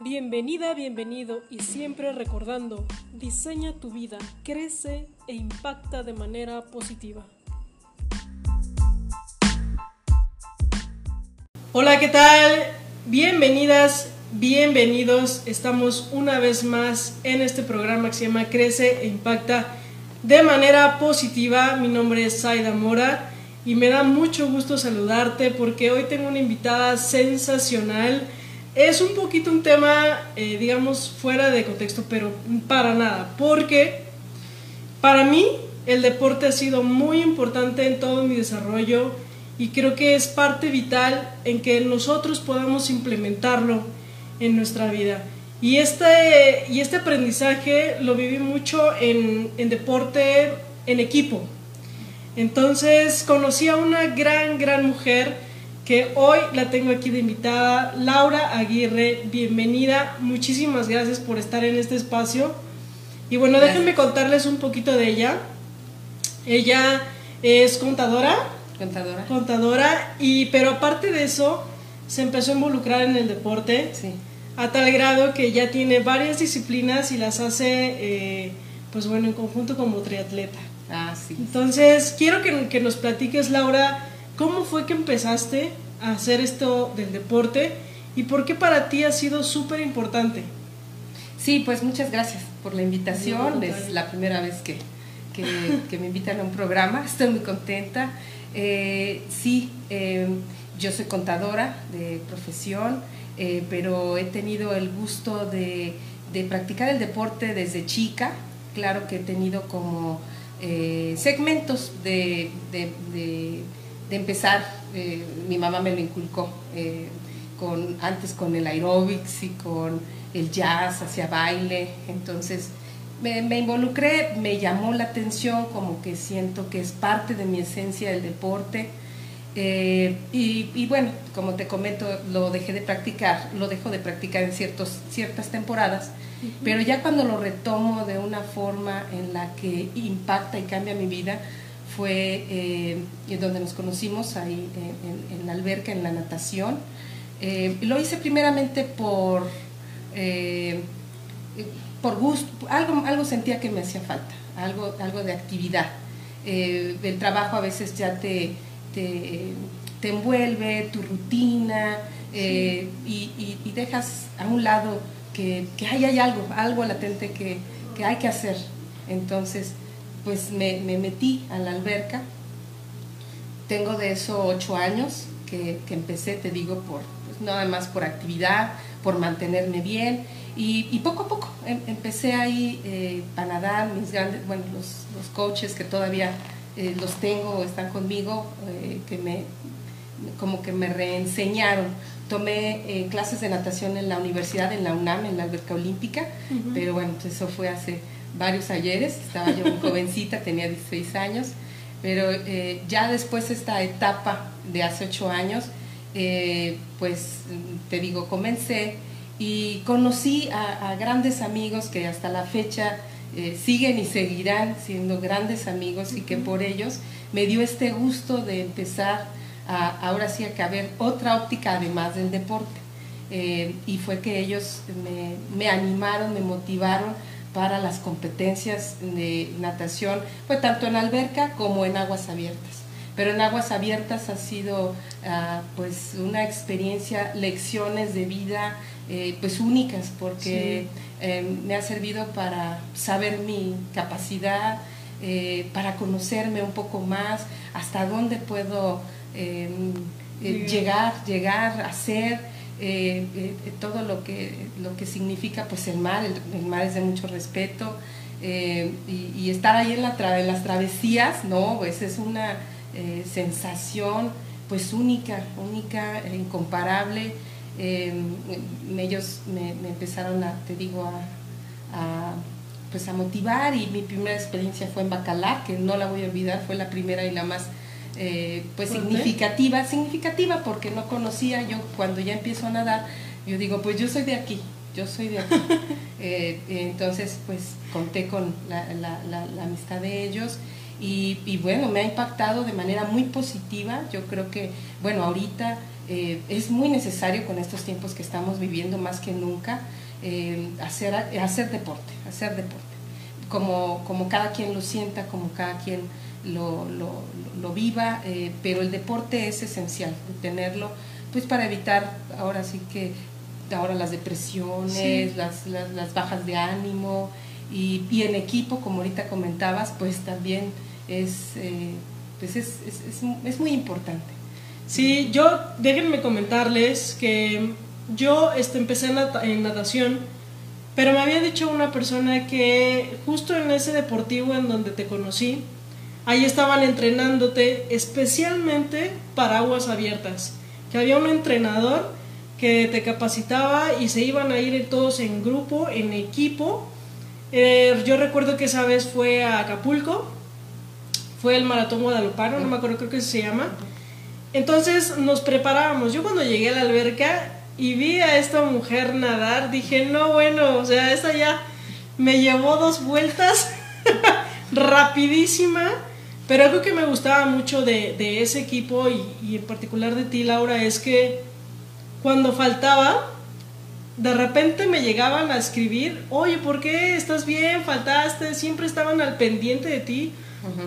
Bienvenida, bienvenido y siempre recordando, diseña tu vida, crece e impacta de manera positiva. Hola, ¿qué tal? Bienvenidas, bienvenidos. Estamos una vez más en este programa que se llama Crece e Impacta de manera positiva. Mi nombre es Saida Mora y me da mucho gusto saludarte porque hoy tengo una invitada sensacional. Es un poquito un tema, eh, digamos, fuera de contexto, pero para nada, porque para mí el deporte ha sido muy importante en todo mi desarrollo y creo que es parte vital en que nosotros podamos implementarlo en nuestra vida. Y este, y este aprendizaje lo viví mucho en, en deporte en equipo. Entonces conocí a una gran, gran mujer que hoy la tengo aquí de invitada, Laura Aguirre. Bienvenida, muchísimas gracias por estar en este espacio. Y bueno, déjenme contarles un poquito de ella. Ella es contadora. Contadora. Contadora, y, pero aparte de eso, se empezó a involucrar en el deporte. Sí. A tal grado que ya tiene varias disciplinas y las hace, eh, pues bueno, en conjunto como triatleta. Ah, sí. Entonces, quiero que, que nos platiques, Laura, ¿cómo fue que empezaste a hacer esto del deporte y por qué para ti ha sido súper importante? Sí, pues muchas gracias por la invitación. Es la primera vez que, que, que me invitan a un programa. Estoy muy contenta. Eh, sí, eh, yo soy contadora de profesión, eh, pero he tenido el gusto de, de, practicar el deporte desde chica. Claro que he tenido como segmentos de, de, de, de empezar. Eh, mi mamá me lo inculcó con, antes con el aeróbics y con el jazz, hacia baile. Entonces, me, me, involucré, me llamó la atención, como que siento que es parte de mi esencia el deporte. Eh, y, y, bueno, como te comento, lo dejé de practicar, lo dejo de practicar en ciertos, ciertas temporadas, uh -huh. pero ya cuando lo retomo de una forma en la que impacta y cambia mi vida, fue eh, donde nos conocimos, ahí en, en, en, la alberca, en la natación. Eh, lo hice primeramente por eh, por gusto, algo, algo sentía que me hacía falta, algo, algo de actividad. El trabajo a veces ya te, te, te envuelve, tu rutina, sí. y, y, y, dejas a un lado que, que hay, hay algo, algo latente que, que, hay que hacer. Entonces, pues me, me, metí a la alberca. Tengo de eso ocho años que, que empecé, te digo, por pues, nada más por actividad, por mantenerme bien y, y, poco a poco em, empecé ahí eh, para nadar, mis grandes, bueno, los, los coaches que todavía eh, los tengo, están conmigo, eh, que me, como que me reenseñaron. Tomé eh, clases de natación en la universidad, en la UNAM, en la alberca olímpica, uh -huh. pero bueno, eso fue hace varios ayeres, estaba yo muy jovencita, tenía 16 años, pero eh, ya después esta etapa de hace 8 años, pues te digo, comencé y conocí a, a, grandes amigos que hasta la fecha eh, siguen y seguirán siendo grandes amigos y que por ellos me dio este gusto de empezar a, ahora sí a caber otra óptica además del deporte. Eh, y fue que ellos me, me, animaron, me motivaron para las competencias de natación, pues tanto en alberca como en aguas abiertas pero en aguas abiertas ha sido uh, pues una experiencia, lecciones de vida eh, pues únicas porque sí. eh, me ha servido para saber mi capacidad, eh, para conocerme un poco más, hasta dónde puedo llegar, llegar, hacer. Todo lo que, lo que significa pues el mar, el, el mar es de mucho respeto y, y, estar ahí en, la tra en las travesías, no, pues es una, eh, sensación pues única, única, eh, incomparable. Eh, ellos me, me, empezaron a, te digo, a, a, pues a motivar y mi primera experiencia fue en Bacalar, que no la voy a olvidar, fue la primera y la más eh, pues significativa, significativa porque no conocía yo cuando ya empiezo a nadar, yo digo, pues yo soy de aquí, yo soy de aquí. eh, entonces, pues conté con la, la, la, la amistad de ellos y, y, bueno, me ha impactado de manera muy positiva. Yo creo que, bueno, ahorita eh, es muy necesario con estos tiempos que estamos viviendo más que nunca eh, hacer, hacer deporte, hacer deporte. Como, como cada quien lo sienta, como cada quien lo, lo, viva, eh, pero el deporte es esencial, tenerlo, pues para evitar ahora sí que ahora las depresiones, las, las, bajas de ánimo y, y, en equipo, como ahorita comentabas, pues también es, pues es, es, es muy importante. Sí, yo déjenme comentarles que yo este, empecé en, natación, pero me había dicho una persona que justo en ese deportivo en donde te conocí, ahí estaban entrenándote especialmente para aguas abiertas, que había un entrenador que te capacitaba y se iban a ir todos en grupo, en equipo. Eh, yo recuerdo que esa vez fue a Acapulco, fue el Maratón Guadalupano, no me acuerdo, creo que se llama. Entonces nos preparábamos. Yo cuando llegué a la alberca y vi a esta mujer nadar, dije, no, bueno, o sea, esta ya me llevó dos vueltas rapidísima. Pero algo que me gustaba mucho de, ese equipo y, y, en particular de ti, Laura, es que cuando faltaba, de repente me llegaban a escribir, oye, ¿por qué estás bien? Faltaste, siempre estaban al pendiente de ti.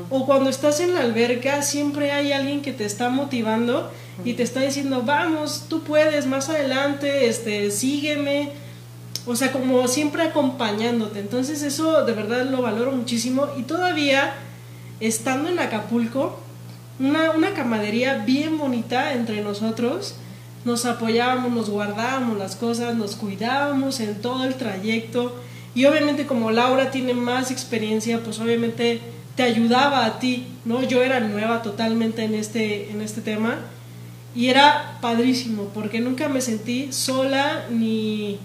O cuando estás en la alberca, siempre hay alguien que te está motivando y te está diciendo, vamos, tú puedes, más adelante, este, sígueme. O sea, como siempre acompañándote. Entonces eso de verdad lo valoro muchísimo. Y todavía, estando en Acapulco, una, una camadería bien bonita entre nosotros. Nos apoyábamos, nos guardábamos las cosas, nos cuidábamos en todo el trayecto. Y obviamente como Laura tiene más experiencia, pues obviamente te ayudaba a ti, ¿no? Yo era nueva totalmente en este, en este tema y era padrísimo porque nunca me sentí sola ni,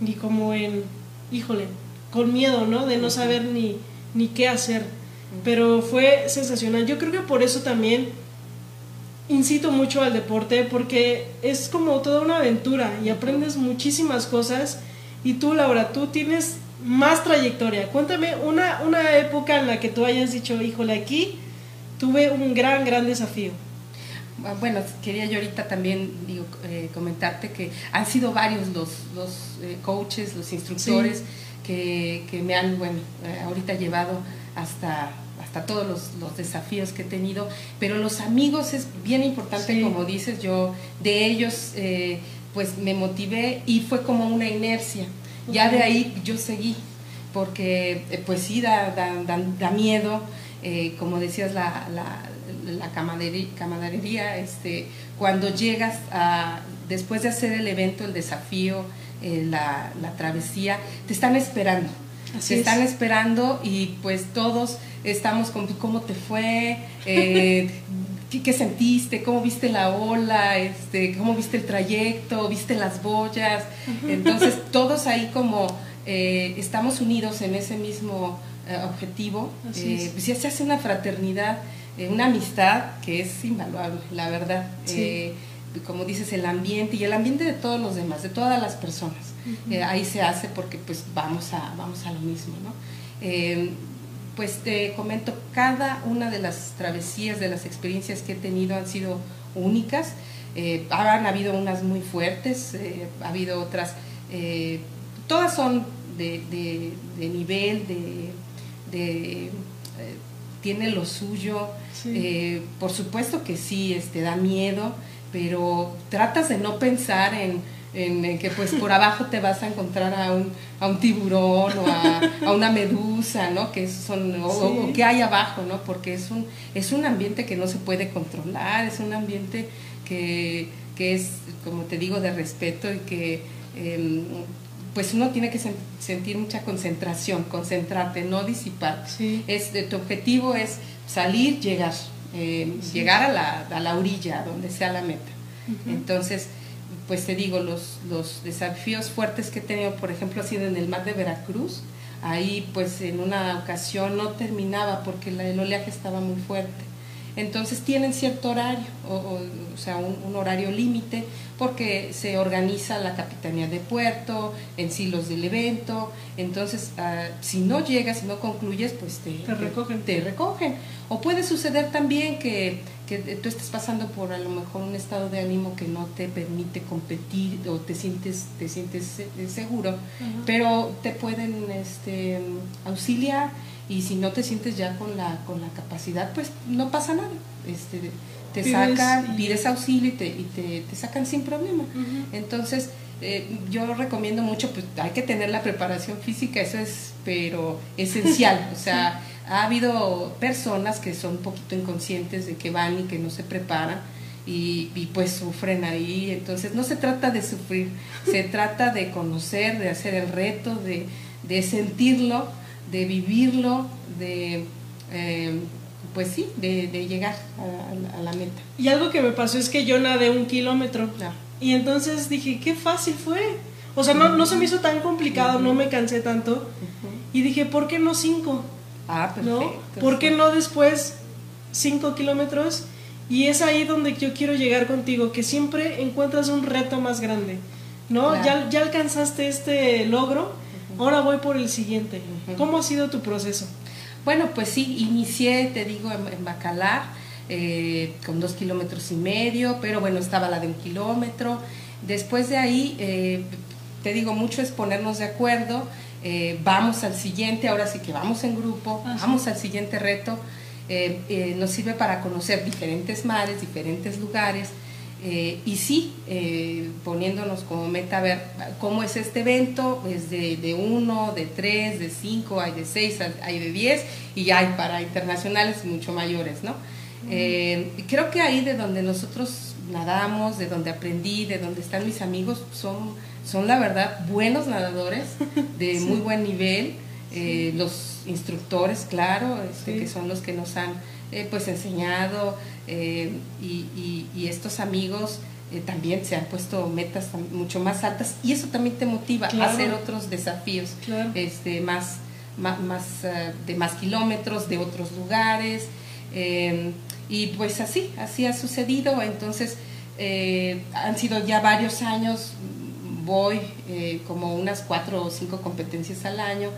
ni como en, híjole, con miedo, ¿no? De no saber ni, ni qué hacer. Pero fue sensacional. Yo creo que por eso también incito mucho al deporte porque es como toda una aventura y aprendes muchísimas cosas. Y tú, Laura, tú tienes más trayectoria. Cuéntame una, una época en la que tú hayas dicho, híjole, aquí tuve un gran, gran desafío. Ah, bueno, quería yo ahorita también digo, eh, comentarte que han sido varios los, los eh, coaches, los instructores que, que, me han, bueno, eh, ahorita llevado hasta, hasta todos los, los, desafíos que he tenido, pero los amigos es bien importante, como dices, yo de ellos pues me motivé y fue como una inercia. Ya de ahí yo seguí, porque eh, pues sí da, da, miedo, eh, como decías, la, la, la camaradería, este, cuando llegas a, después de hacer el evento, el desafío, eh, la, la, travesía, te están esperando. te están esperando y pues todos estamos con cómo te fue, ¿Qué, sentiste? ¿Cómo viste la ola? Este, ¿Cómo viste el trayecto? ¿Viste las boyas? Entonces, todos ahí como eh, estamos unidos en ese mismo eh, objetivo. Eh, pues ya se hace una fraternidad, una amistad que es invaluable, la verdad. como dices, el ambiente y el ambiente de todos los demás, de todas las personas. ahí se hace porque pues vamos a, vamos a lo mismo, ¿no? Pues te comento, cada una de las travesías, de las experiencias que he tenido han sido únicas. Eh, han habido unas muy fuertes, eh, ha habido otras, eh, todas son de, de, nivel, de, de tiene lo suyo. por supuesto que sí, este, da miedo, pero tratas de no pensar en en, que pues por abajo te vas a encontrar a un, a un tiburón o a, una medusa, ¿no? Que son, o, que hay abajo, ¿no? Porque es un, es un ambiente que no se puede controlar, es un ambiente que, que es, como te digo, de respeto y que em, pues uno tiene que sentir mucha concentración, concentrarte, no disipar. Es, tu objetivo es salir, llegar, em, llegar a la, a la orilla, donde sea la meta. Entonces, pues te digo, los, los desafíos fuertes que he tenido, por ejemplo, ha sido en el mar de Veracruz. Ahí pues en una ocasión no terminaba porque el oleaje estaba muy fuerte. Entonces tienen cierto horario, o, o sea, un, horario límite, porque se organiza la capitanía de puerto, en sí los del evento, entonces ah, si no llegas, si no concluyes, pues te, recogen. Te, recogen. O puede suceder también que, que, tú estés pasando por a lo mejor un estado de ánimo que no te permite competir o te sientes, te sientes eh, seguro, pero te pueden este, auxiliar y si no te sientes ya con la, con la capacidad, pues no pasa nada. Este, te sacan, pides auxilio y te, y te, te sacan sin problema. Entonces, eh, yo recomiendo mucho, pues hay que tener la preparación física, eso es, pero esencial. o sea, ha habido personas que son un poquito inconscientes de que van y que no se preparan. Y, y, pues sufren ahí. Entonces no se trata de sufrir, se trata de conocer, de hacer el reto, de, de sentirlo de vivirlo, de, eh, pues sí, de, llegar a, la meta. Y algo que me pasó es que yo nadé un kilómetro. Y entonces dije, qué fácil fue. O sea, no, no se me hizo tan complicado, no me cansé tanto. Y dije, ¿por qué no cinco? Ah, perfecto. ¿No? ¿Por qué no después cinco kilómetros? Y es ahí donde yo quiero llegar contigo, que siempre encuentras un reto más grande. ¿No? Ya, ya alcanzaste este logro ahora voy por el siguiente. ¿Cómo ha sido tu proceso? Bueno, pues sí, inicié, te digo, en, Bacalar, eh, con dos kilómetros y medio, pero bueno, estaba la de un kilómetro. Después de ahí, eh, te digo, mucho es ponernos de acuerdo, eh, vamos al siguiente, ahora sí que vamos en grupo, ah, vamos al siguiente reto. nos sirve para conocer diferentes mares, diferentes lugares, eh, y sí, eh, poniéndonos como meta a ver cómo es este evento, es de, uno, de tres, de cinco, hay de seis, hay de diez y hay para internacionales mucho mayores, ¿no? Eh, creo que ahí de donde nosotros nadamos, de donde aprendí, de donde están mis amigos, son, son la verdad buenos nadadores, de muy buen nivel, los instructores, claro, este, que son los que nos han pues enseñado, eh, y, estos amigos eh, también se han puesto metas mucho más altas y eso también te motiva a hacer otros desafíos este, más, más, eh, de más kilómetros, de otros lugares. y pues así, así ha sucedido. Entonces, han sido ya varios años, voy como unas cuatro o cinco competencias al año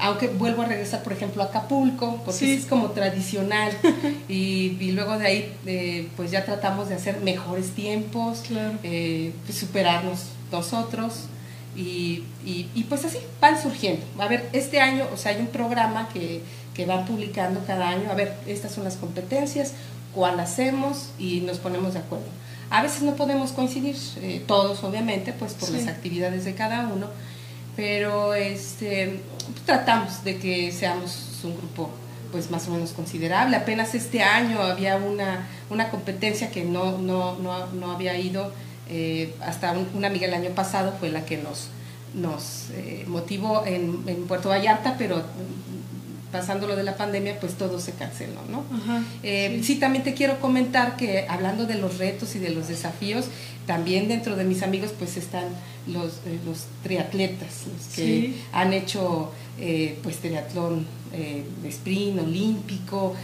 aunque vuelvo a regresar, por ejemplo, a Acapulco, porque es como tradicional, y, luego de ahí, eh, pues ya tratamos de hacer mejores tiempos, eh, superarnos nosotros, y, y, pues así van surgiendo. A ver, este año, o sea, hay un programa que, que van publicando cada año, a ver, estas son las competencias, cuál hacemos, y nos ponemos de acuerdo. A veces no podemos coincidir, eh, todos obviamente, pues por las actividades de cada uno, pero este, tratamos de que seamos un grupo pues más o menos considerable. Apenas este año había una, una competencia que no, no, no, no había ido, eh, hasta una amiga el año pasado fue la que nos, nos eh, motivó en, en, Puerto Vallarta, pero pasando lo de la pandemia, pues todo se canceló, ¿no? Eh, sí. también te quiero comentar que hablando de los retos y de los desafíos, también dentro de mis amigos pues están los, eh, los triatletas, los que han hecho eh, pues triatlón sprint, olímpico,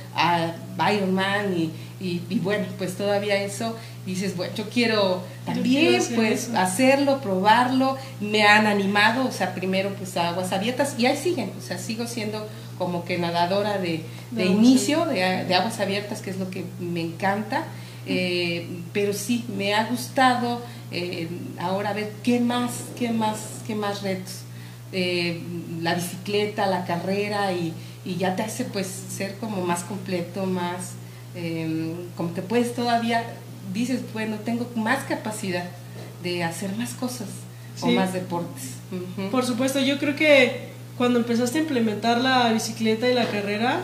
Ironman y, y, bueno, pues todavía eso, dices, bueno, yo quiero también pues hacerlo, probarlo, me han animado, o sea, primero pues a aguas abiertas y ahí siguen, o sea, sigo siendo como que nadadora de, de, inicio, de, de, aguas abiertas, que es lo que me encanta, eh, pero sí, me ha gustado eh, ahora ver qué más, qué más, qué más retos. Eh, la bicicleta, la carrera y, y, ya te hace pues ser como más completo, más, como que puedes todavía, dices, bueno, tengo más capacidad de hacer más cosas o más deportes. Por supuesto, yo creo que cuando empezaste a implementar la bicicleta y la carrera,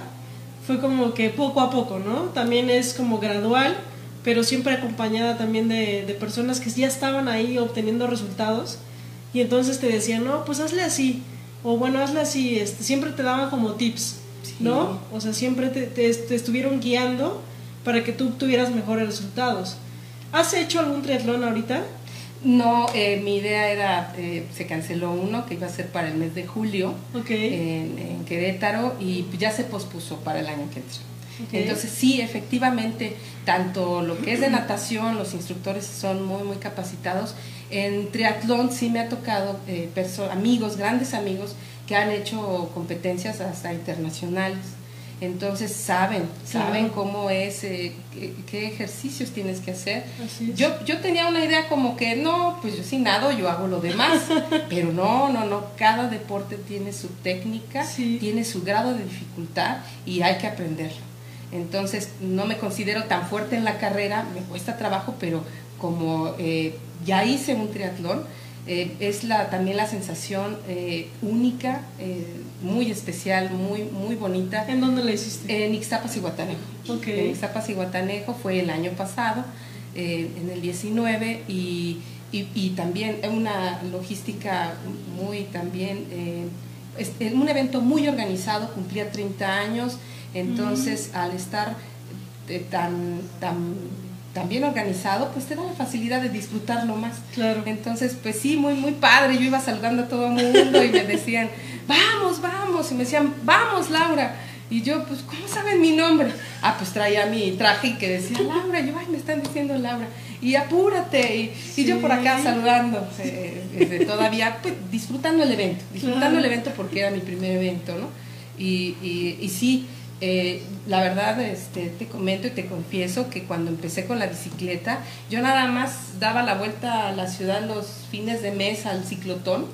fue como que poco a poco, ¿no? También es como gradual, pero siempre acompañada también de, de personas que ya estaban ahí obteniendo resultados y entonces te decían, no, pues hazle así, o bueno, hazle así, este, siempre te daban como tips, ¿no? O sea, siempre te, te, estuvieron guiando para que tú tuvieras mejores resultados. ¿Has hecho algún triatlón ahorita? No, eh, mi idea era, eh, se canceló uno que iba a ser para el mes de julio en, en, Querétaro y ya se pospuso para el año que entra. Entonces sí, efectivamente, tanto lo que es de natación, los instructores son muy, muy capacitados. En triatlón sí me ha tocado eh, amigos, grandes amigos, que han hecho competencias hasta internacionales. Entonces saben, saben cómo es, eh, qué, ejercicios tienes que hacer. Yo, yo tenía una idea como que no, pues yo sin nado, yo hago lo demás. Pero no, no, no, cada deporte tiene su técnica, tiene su grado de dificultad y hay que aprenderlo. Entonces no me considero tan fuerte en la carrera, me cuesta trabajo, pero como eh, ya hice un triatlón, eh, es la, también la sensación eh, única, eh, muy especial, muy, muy bonita. ¿En dónde la hiciste? En Ixtapas y Guatanejo. En Ixtapas y Guatanejo fue el año pasado, en el 19, y, y, y, también una logística muy también, es, un evento muy organizado, cumplía 30 años, entonces al estar tan, tan también organizado, pues te da la facilidad de disfrutarlo más. Claro. Entonces, pues sí, muy, muy padre. Yo iba saludando a todo el mundo y me decían, vamos, vamos. Y me decían, vamos, Laura. Y yo, pues, ¿cómo saben mi nombre? Ah, pues traía mi traje y que decía Laura. Y yo, ay, me están diciendo Laura. Y apúrate. Y, yo por acá saludando. Eh, todavía, pues, disfrutando el evento. Disfrutando el evento porque era mi primer evento, ¿no? Y, y, y sí, eh, la verdad, este, te comento y te confieso que cuando empecé con la bicicleta, yo nada más daba la vuelta a la ciudad los fines de mes al ciclotón.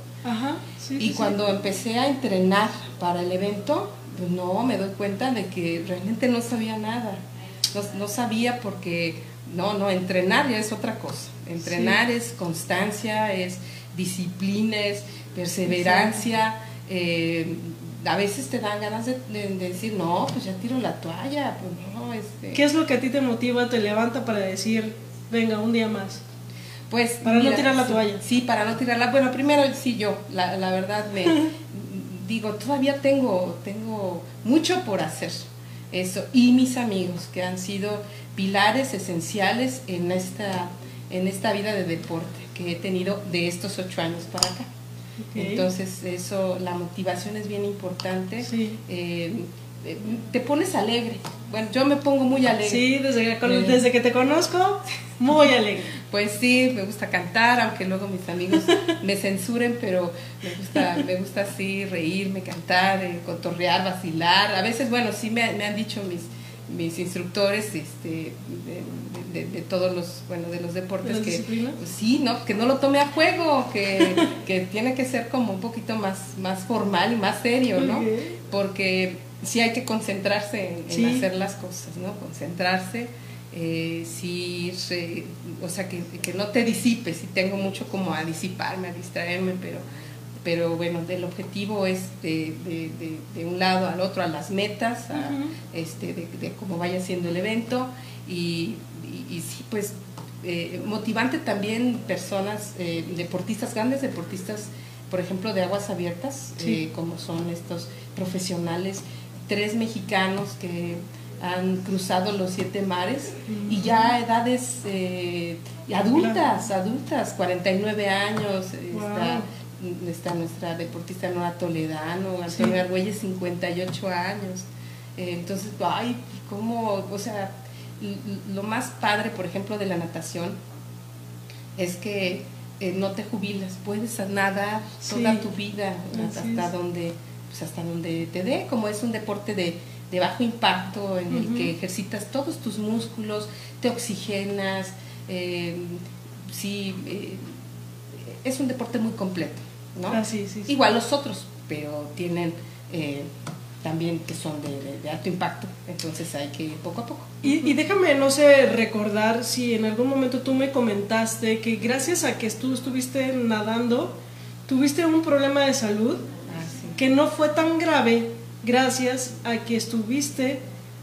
Y cuando empecé a entrenar para el evento, pues no, me doy cuenta de que realmente no sabía nada. No, sabía porque, no, no, entrenar ya es otra cosa. Entrenar es constancia, es disciplina, es perseverancia. Eh, a veces te dan ganas de, decir, no, pues ya tiro la toalla, pues no, este... ¿Qué es lo que a ti te motiva, te levanta para decir, venga, un día más? Pues... Para no tirar la toalla. Sí, para no tirarla. Bueno, primero sí yo, la, la verdad me... digo, todavía tengo, tengo mucho por hacer. Eso. Y mis amigos, que han sido pilares esenciales en esta, en esta vida de deporte que he tenido de estos ocho años para acá. Entonces, eso, la motivación es bien importante. Eh, eh, te pones alegre. Bueno, yo me pongo muy alegre. Sí, desde que, eh. desde que te conozco, muy alegre. Pues sí, me gusta cantar, aunque luego mis amigos me censuren, pero me gusta, me gusta así reírme, cantar, cotorrear, vacilar. A veces, bueno, sí me, me han dicho mis, mis instructores este, de, todos los bueno de los deportes que pues sí no que no lo tome a juego que, que, tiene que ser como un poquito más más formal y más serio no porque sí hay que concentrarse en, hacer las cosas no concentrarse eh, sí o sea que, que no te disipes y tengo mucho como a disiparme a distraerme pero pero bueno, el objetivo es de, un lado al otro, a las metas, este, de, cómo vaya siendo el evento y, sí, pues eh, motivante también personas, eh, deportistas, grandes deportistas, por ejemplo, de aguas abiertas, eh, como son estos profesionales, tres mexicanos que han cruzado los siete mares y ya edades adultas, adultas, 49 años, está nuestra deportista Nora Toledano, Antonio sí. Argüelles, 58 años. Eh, entonces, ay, cómo, o sea, lo más padre, por ejemplo, de la natación es que eh, no te jubilas, puedes nadar toda tu vida hasta donde, pues hasta donde te dé, como es un deporte de, bajo impacto en el que ejercitas todos tus músculos, te oxigenas, eh, sí, es un deporte muy completo. ¿no? Ah, Igual los otros, pero tienen eh, también que son de, alto impacto, entonces hay que ir poco a poco. Y, déjame, no sé, recordar si en algún momento tú me comentaste que gracias a que tú estuviste nadando, tuviste un problema de salud que no fue tan grave gracias a que estuviste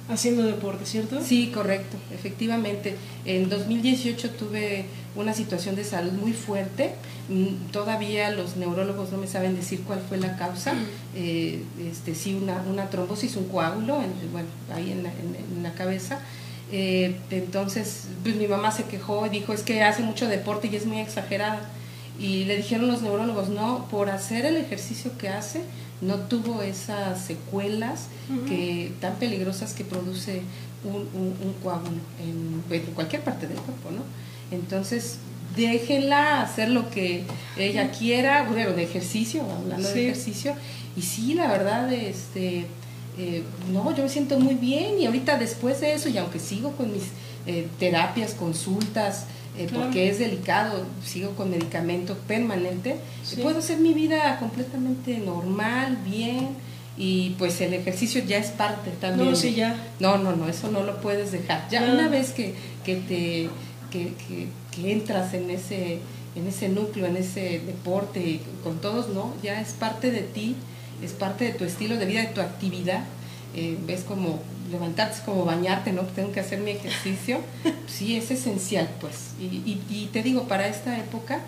haciendo deporte, ¿cierto? Sí, correcto, efectivamente. En 2018 tuve una situación de salud muy fuerte. Mm, todavía los neurólogos no me saben decir cuál fue la causa. Eh, este, sí, una, una trombosis, un coágulo, bueno, ahí en la, en, la cabeza. Eh, entonces, pues mi mamá se quejó y dijo, es que hace mucho deporte y es muy exagerada. Y le dijeron los neurólogos, no, por hacer el ejercicio que hace, no tuvo esas secuelas que, tan peligrosas que produce un, un, coágulo en, cualquier parte del cuerpo, ¿no? Entonces, déjenla hacer lo que ella quiera, bueno, de ejercicio, hablando de ejercicio, y sí, la verdad, este, eh, no, yo me siento muy bien, y ahorita después de eso, y aunque sigo con mis eh, terapias, consultas, eh, porque es delicado, sigo con medicamento permanente, puedo hacer mi vida completamente normal, bien, y pues el ejercicio ya es parte también. No, sí, ya. No, no, no, eso no lo puedes dejar. Ya una vez que, que te que, que, entras en ese, en ese núcleo, en ese deporte con todos, no, ya es parte de ti, es parte de tu estilo de vida, de tu actividad. Eh, ves como levantarte, como bañarte, ¿no? Tengo que hacer mi ejercicio. Sí, es esencial, pues. Y, y, te digo, para esta época,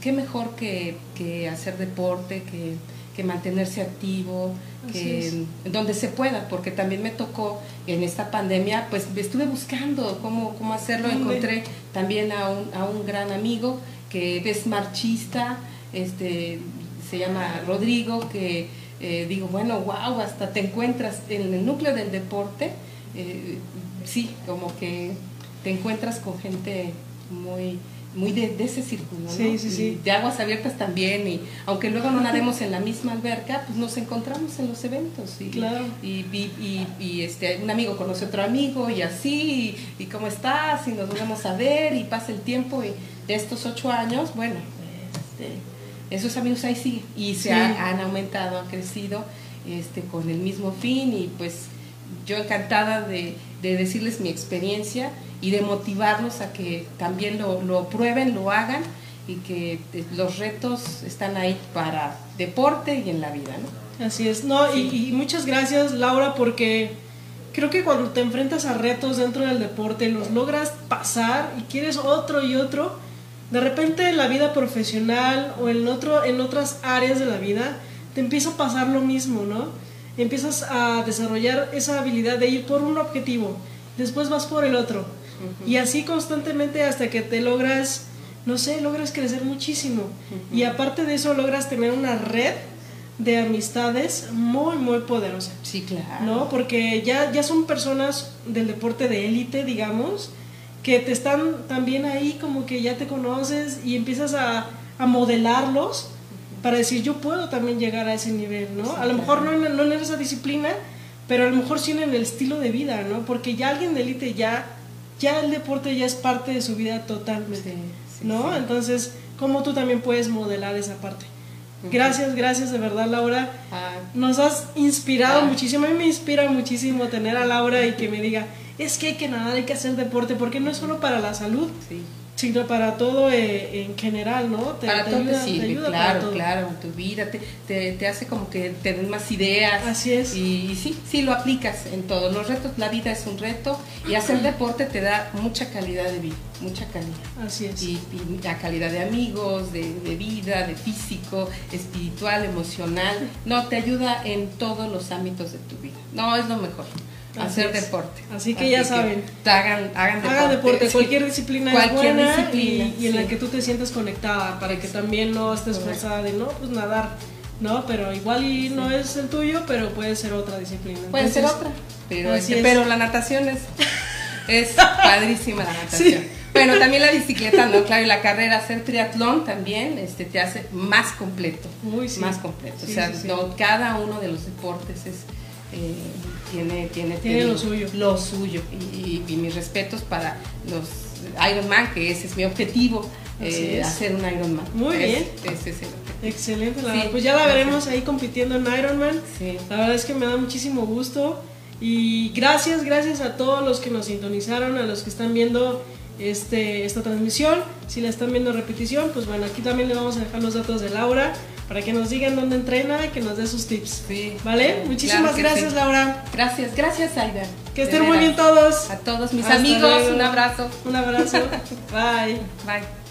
qué mejor que, que hacer deporte, que, que mantenerse activo, que donde se pueda, porque también me tocó en esta pandemia, pues estuve buscando cómo, cómo hacerlo, encontré también a un, a un gran amigo que es marchista, este, se llama Rodrigo, que eh, digo, bueno, wow, hasta te encuentras en el núcleo del deporte, eh, sí, como que te encuentras con gente muy muy de, ese círculo, ¿no? Sí, sí, sí. De aguas abiertas también, y aunque luego no nademos en la misma alberca, pues nos encontramos en los eventos. Y, claro. Y, y, este, un amigo conoce a otro amigo, y así, y, cómo estás, y nos volvemos a ver, y pasa el tiempo, y de estos ocho años, bueno, este, esos amigos ahí sí, y se han, aumentado, han crecido este, con el mismo fin, y pues yo encantada de, de decirles mi experiencia y de motivarlos a que también lo, lo prueben, lo hagan y que eh, los retos están ahí para deporte y en la vida, ¿no? Así es, no, y, muchas gracias Laura porque creo que cuando te enfrentas a retos dentro del deporte, los logras pasar y quieres otro y otro, de repente en la vida profesional o en, otro, en otras áreas de la vida, te empieza a pasar lo mismo, ¿no? Empiezas a desarrollar esa habilidad de ir por un objetivo, después vas por el otro, y así constantemente hasta que te logras, no sé, logras crecer muchísimo. Y aparte de eso logras tener una red de amistades muy, muy poderosa. Sí, claro. ¿No? Porque ya, ya son personas del deporte de élite, digamos, que te están también ahí como que ya te conoces y empiezas a, a modelarlos para decir yo puedo también llegar a ese nivel, ¿no? a lo mejor no, no en esa disciplina, pero a lo mejor sí en el estilo de vida, ¿no? Porque ya alguien de élite ya ya el deporte ya es parte de su vida totalmente, ¿no? Entonces, ¿cómo tú también puedes modelar esa parte? Gracias, gracias de verdad Laura. Ah. Nos has inspirado ah. muchísimo, a mí me inspira muchísimo tener a Laura y que me diga, es que hay que nadar, hay que hacer deporte, porque no es solo para la salud, sí sino para todo eh, en general, ¿no? Te, para todo ayuda, te sirve, claro, claro, en tu vida, te, te, hace como que te den más ideas. Así es. Y, sí, sí, lo aplicas en todos los retos, la vida es un reto y hacer deporte te da mucha calidad de vida, mucha calidad. Así es. Y, la calidad de amigos, de, de, vida, de físico, espiritual, emocional, no, te ayuda en todos los ámbitos de tu vida. No, es lo mejor hacer deporte. Así que ya saben. hagan, hagan deporte. Hagan deporte, cualquier disciplina cualquier disciplina, y, en la que tú te sientas conectada para que también no estés forzada de no, pues nadar, ¿no? Pero igual y no es el tuyo, pero puede ser otra disciplina. Puede ser otra, pero, pero la natación es, es padrísima la natación. Bueno, también la bicicleta, ¿no? Claro, y la carrera, hacer triatlón también este, te hace más completo. Muy Más completo. o sea, cada uno de los deportes es eh, tiene, tiene, tiene, lo suyo. Lo suyo. Y, mis respetos para los Ironman, que ese es mi objetivo. Eh, hacer un Ironman. Muy bien. Ese es el Excelente, pues ya la veremos ahí compitiendo en Ironman. La verdad es que me da muchísimo gusto. Y gracias, gracias a todos los que nos sintonizaron, a los que están viendo este, esta transmisión. Si la están viendo repetición, pues bueno, aquí también le vamos a dejar los datos de Laura para que nos digan dónde entrena y que nos dé sus tips. Sí. ¿Vale? Muchísimas gracias, Laura. Gracias, gracias, Aida. Que estén muy bien todos. A todos mis amigos, un abrazo. Un abrazo. Bye. Bye.